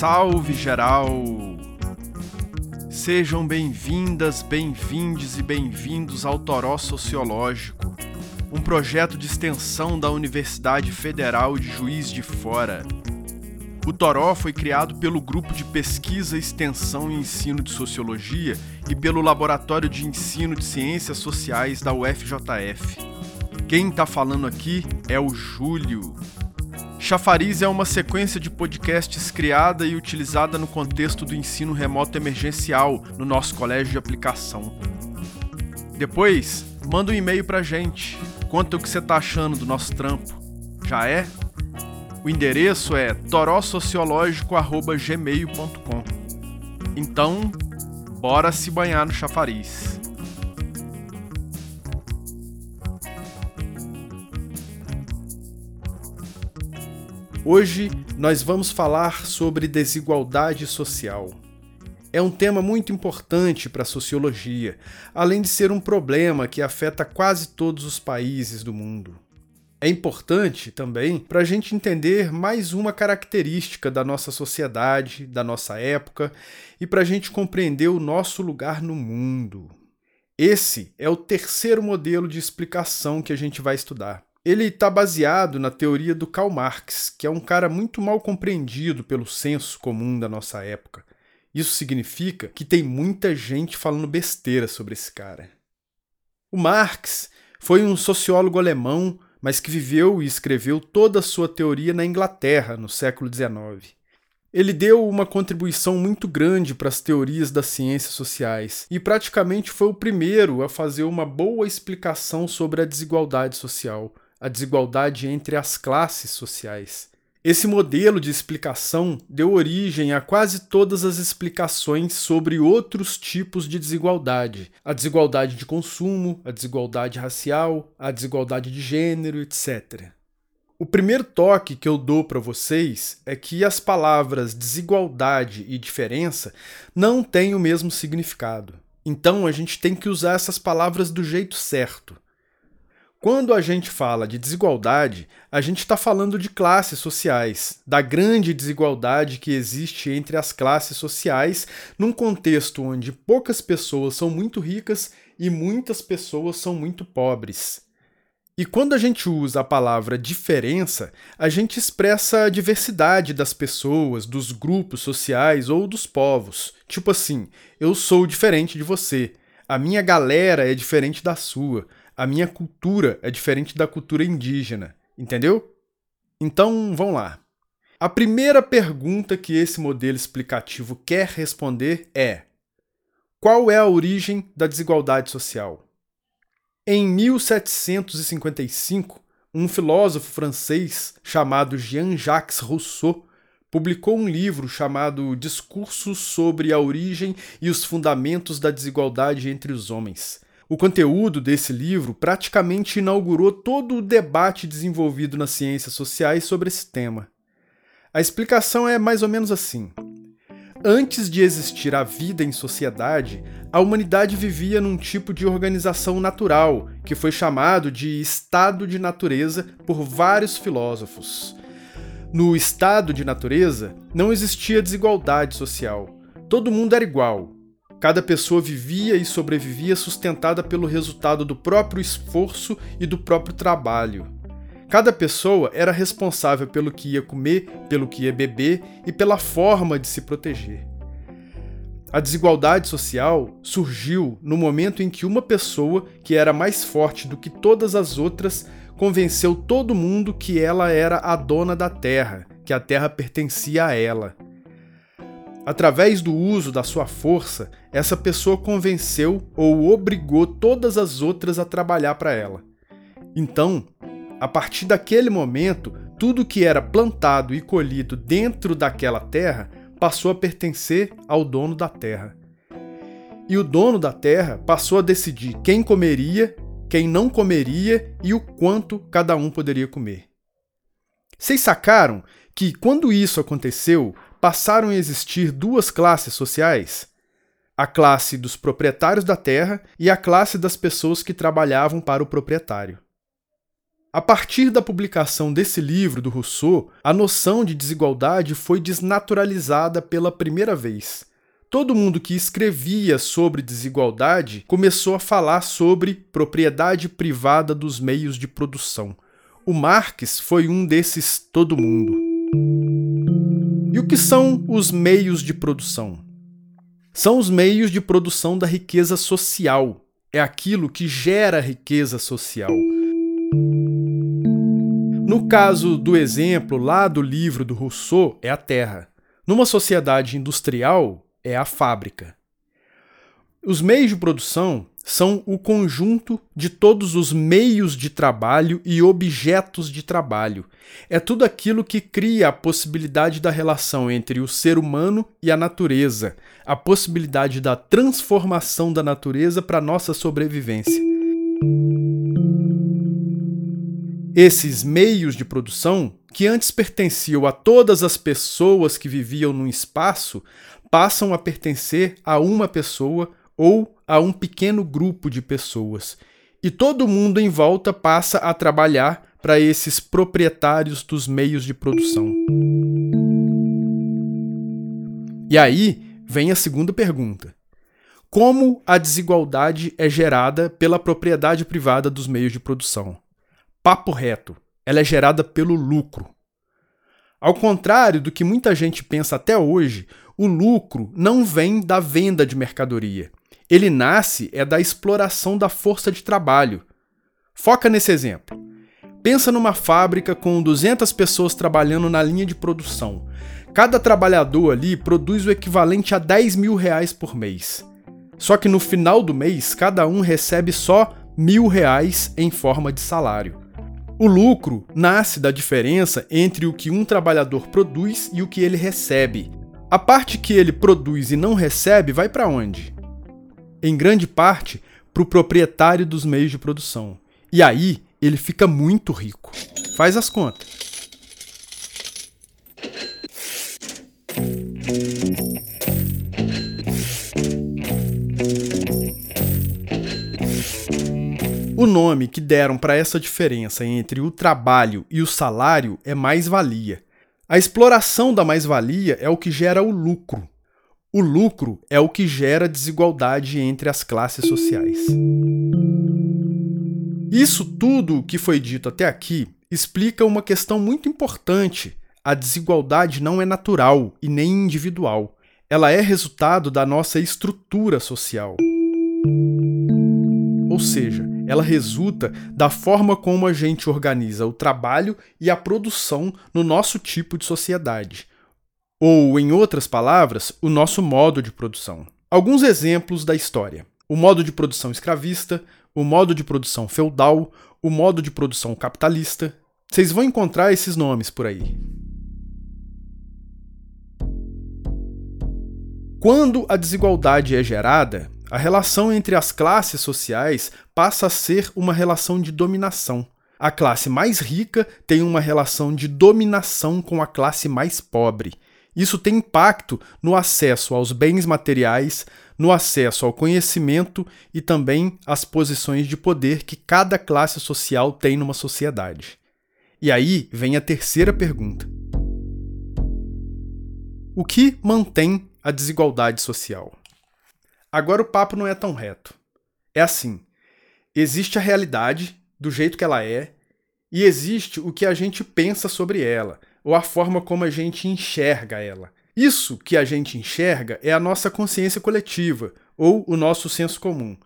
Salve geral! Sejam bem-vindas, bem-vindes e bem-vindos ao Toró Sociológico, um projeto de extensão da Universidade Federal de Juiz de Fora. O Toró foi criado pelo Grupo de Pesquisa, Extensão e Ensino de Sociologia e pelo Laboratório de Ensino de Ciências Sociais da UFJF. Quem está falando aqui é o Júlio. Chafariz é uma sequência de podcasts criada e utilizada no contexto do ensino remoto emergencial no nosso colégio de aplicação. Depois, manda um e-mail pra gente. Conta o que você tá achando do nosso trampo. Já é? O endereço é torossociológico@gmail.com. Então, bora se banhar no chafariz. Hoje nós vamos falar sobre desigualdade social. É um tema muito importante para a sociologia, além de ser um problema que afeta quase todos os países do mundo. É importante também para a gente entender mais uma característica da nossa sociedade, da nossa época, e para a gente compreender o nosso lugar no mundo. Esse é o terceiro modelo de explicação que a gente vai estudar. Ele está baseado na teoria do Karl Marx, que é um cara muito mal compreendido pelo senso comum da nossa época. Isso significa que tem muita gente falando besteira sobre esse cara. O Marx foi um sociólogo alemão, mas que viveu e escreveu toda a sua teoria na Inglaterra no século XIX. Ele deu uma contribuição muito grande para as teorias das ciências sociais e praticamente foi o primeiro a fazer uma boa explicação sobre a desigualdade social, a desigualdade entre as classes sociais. Esse modelo de explicação deu origem a quase todas as explicações sobre outros tipos de desigualdade: a desigualdade de consumo, a desigualdade racial, a desigualdade de gênero, etc. O primeiro toque que eu dou para vocês é que as palavras desigualdade e diferença não têm o mesmo significado. Então a gente tem que usar essas palavras do jeito certo. Quando a gente fala de desigualdade, a gente está falando de classes sociais, da grande desigualdade que existe entre as classes sociais, num contexto onde poucas pessoas são muito ricas e muitas pessoas são muito pobres. E quando a gente usa a palavra diferença, a gente expressa a diversidade das pessoas, dos grupos sociais ou dos povos. Tipo assim, eu sou diferente de você, a minha galera é diferente da sua a minha cultura é diferente da cultura indígena, entendeu? Então, vamos lá. A primeira pergunta que esse modelo explicativo quer responder é: qual é a origem da desigualdade social? Em 1755, um filósofo francês chamado Jean-Jacques Rousseau publicou um livro chamado Discursos sobre a origem e os fundamentos da desigualdade entre os homens, o conteúdo desse livro praticamente inaugurou todo o debate desenvolvido nas ciências sociais sobre esse tema. A explicação é mais ou menos assim. Antes de existir a vida em sociedade, a humanidade vivia num tipo de organização natural, que foi chamado de estado de natureza por vários filósofos. No estado de natureza, não existia desigualdade social. Todo mundo era igual, Cada pessoa vivia e sobrevivia sustentada pelo resultado do próprio esforço e do próprio trabalho. Cada pessoa era responsável pelo que ia comer, pelo que ia beber e pela forma de se proteger. A desigualdade social surgiu no momento em que uma pessoa, que era mais forte do que todas as outras, convenceu todo mundo que ela era a dona da terra, que a terra pertencia a ela. Através do uso da sua força, essa pessoa convenceu ou obrigou todas as outras a trabalhar para ela. Então, a partir daquele momento, tudo que era plantado e colhido dentro daquela terra passou a pertencer ao dono da terra. E o dono da terra passou a decidir quem comeria, quem não comeria e o quanto cada um poderia comer. Vocês sacaram que, quando isso aconteceu, passaram a existir duas classes sociais: a classe dos proprietários da terra e a classe das pessoas que trabalhavam para o proprietário. A partir da publicação desse livro do Rousseau, a noção de desigualdade foi desnaturalizada pela primeira vez. Todo mundo que escrevia sobre desigualdade começou a falar sobre propriedade privada dos meios de produção. O Marx foi um desses todo mundo. E o que são os meios de produção? São os meios de produção da riqueza social. É aquilo que gera riqueza social. No caso do exemplo lá do livro do Rousseau, é a terra. Numa sociedade industrial, é a fábrica. Os meios de produção são o conjunto de todos os meios de trabalho e objetos de trabalho. É tudo aquilo que cria a possibilidade da relação entre o ser humano e a natureza, a possibilidade da transformação da natureza para nossa sobrevivência. Esses meios de produção, que antes pertenciam a todas as pessoas que viviam no espaço, passam a pertencer a uma pessoa ou a um pequeno grupo de pessoas. E todo mundo em volta passa a trabalhar para esses proprietários dos meios de produção. E aí vem a segunda pergunta: Como a desigualdade é gerada pela propriedade privada dos meios de produção? papo reto, ela é gerada pelo lucro. Ao contrário do que muita gente pensa até hoje, o lucro não vem da venda de mercadoria. Ele nasce é da exploração da força de trabalho. Foca nesse exemplo. Pensa numa fábrica com 200 pessoas trabalhando na linha de produção. Cada trabalhador ali produz o equivalente a 10 mil reais por mês. Só que no final do mês, cada um recebe só mil reais em forma de salário. O lucro nasce da diferença entre o que um trabalhador produz e o que ele recebe. A parte que ele produz e não recebe vai para onde? Em grande parte, para o proprietário dos meios de produção. E aí ele fica muito rico. Faz as contas. O nome que deram para essa diferença entre o trabalho e o salário é mais-valia. A exploração da mais-valia é o que gera o lucro. O lucro é o que gera desigualdade entre as classes sociais. Isso tudo que foi dito até aqui explica uma questão muito importante. A desigualdade não é natural e nem individual. Ela é resultado da nossa estrutura social. Ou seja, ela resulta da forma como a gente organiza o trabalho e a produção no nosso tipo de sociedade. Ou, em outras palavras, o nosso modo de produção. Alguns exemplos da história: o modo de produção escravista, o modo de produção feudal, o modo de produção capitalista. Vocês vão encontrar esses nomes por aí. Quando a desigualdade é gerada, a relação entre as classes sociais passa a ser uma relação de dominação. A classe mais rica tem uma relação de dominação com a classe mais pobre. Isso tem impacto no acesso aos bens materiais, no acesso ao conhecimento e também às posições de poder que cada classe social tem numa sociedade. E aí vem a terceira pergunta: O que mantém a desigualdade social? Agora o papo não é tão reto. É assim: existe a realidade do jeito que ela é, e existe o que a gente pensa sobre ela, ou a forma como a gente enxerga ela. Isso que a gente enxerga é a nossa consciência coletiva, ou o nosso senso comum.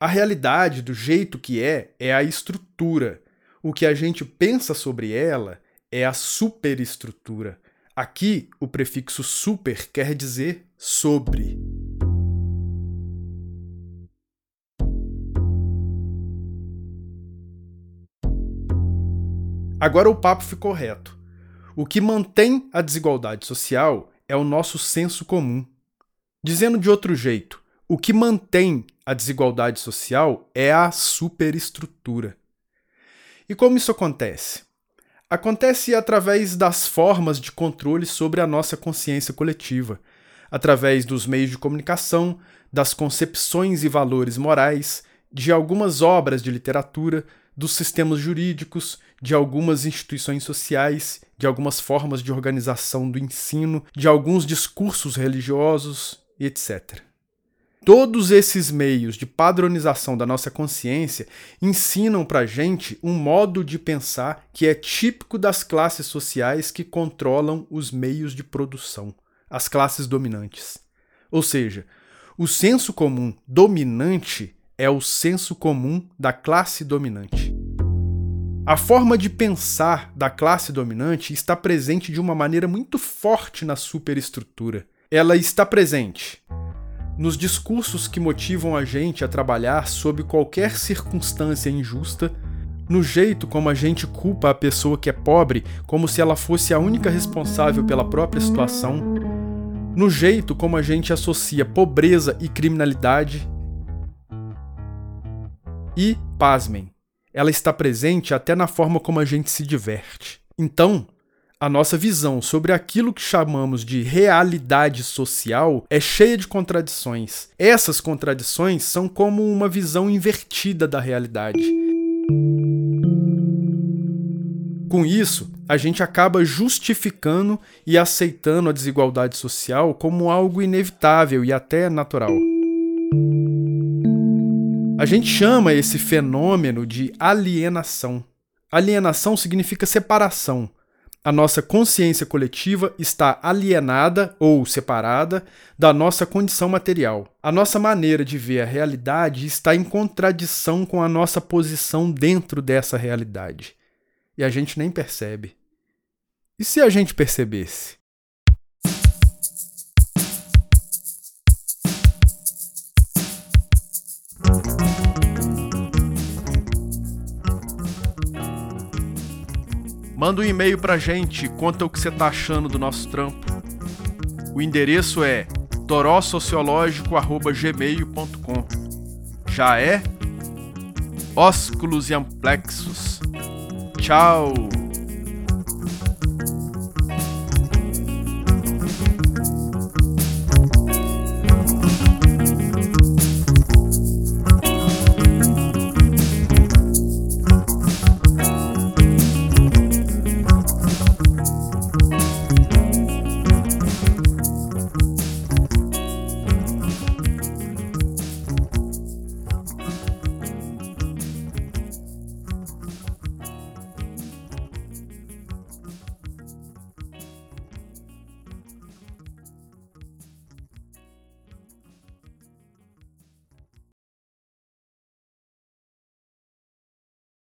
A realidade do jeito que é é a estrutura. O que a gente pensa sobre ela é a superestrutura. Aqui, o prefixo super quer dizer sobre. Agora o papo ficou reto. O que mantém a desigualdade social é o nosso senso comum. Dizendo de outro jeito, o que mantém a desigualdade social é a superestrutura. E como isso acontece? Acontece através das formas de controle sobre a nossa consciência coletiva, através dos meios de comunicação, das concepções e valores morais, de algumas obras de literatura, dos sistemas jurídicos, de algumas instituições sociais, de algumas formas de organização do ensino, de alguns discursos religiosos etc. Todos esses meios de padronização da nossa consciência ensinam para gente um modo de pensar que é típico das classes sociais que controlam os meios de produção, as classes dominantes. Ou seja, o senso comum dominante é o senso comum da classe dominante. A forma de pensar da classe dominante está presente de uma maneira muito forte na superestrutura. Ela está presente nos discursos que motivam a gente a trabalhar sob qualquer circunstância injusta, no jeito como a gente culpa a pessoa que é pobre como se ela fosse a única responsável pela própria situação, no jeito como a gente associa pobreza e criminalidade. E, pasmem, ela está presente até na forma como a gente se diverte. Então, a nossa visão sobre aquilo que chamamos de realidade social é cheia de contradições. Essas contradições são como uma visão invertida da realidade. Com isso, a gente acaba justificando e aceitando a desigualdade social como algo inevitável e até natural. A gente chama esse fenômeno de alienação. Alienação significa separação a nossa consciência coletiva está alienada ou separada da nossa condição material. A nossa maneira de ver a realidade está em contradição com a nossa posição dentro dessa realidade. E a gente nem percebe. E se a gente percebesse? Manda um e-mail pra gente, conta o que você tá achando do nosso trampo. O endereço é torossociológico.gmail.com Já é? Ósculos e amplexos. Tchau!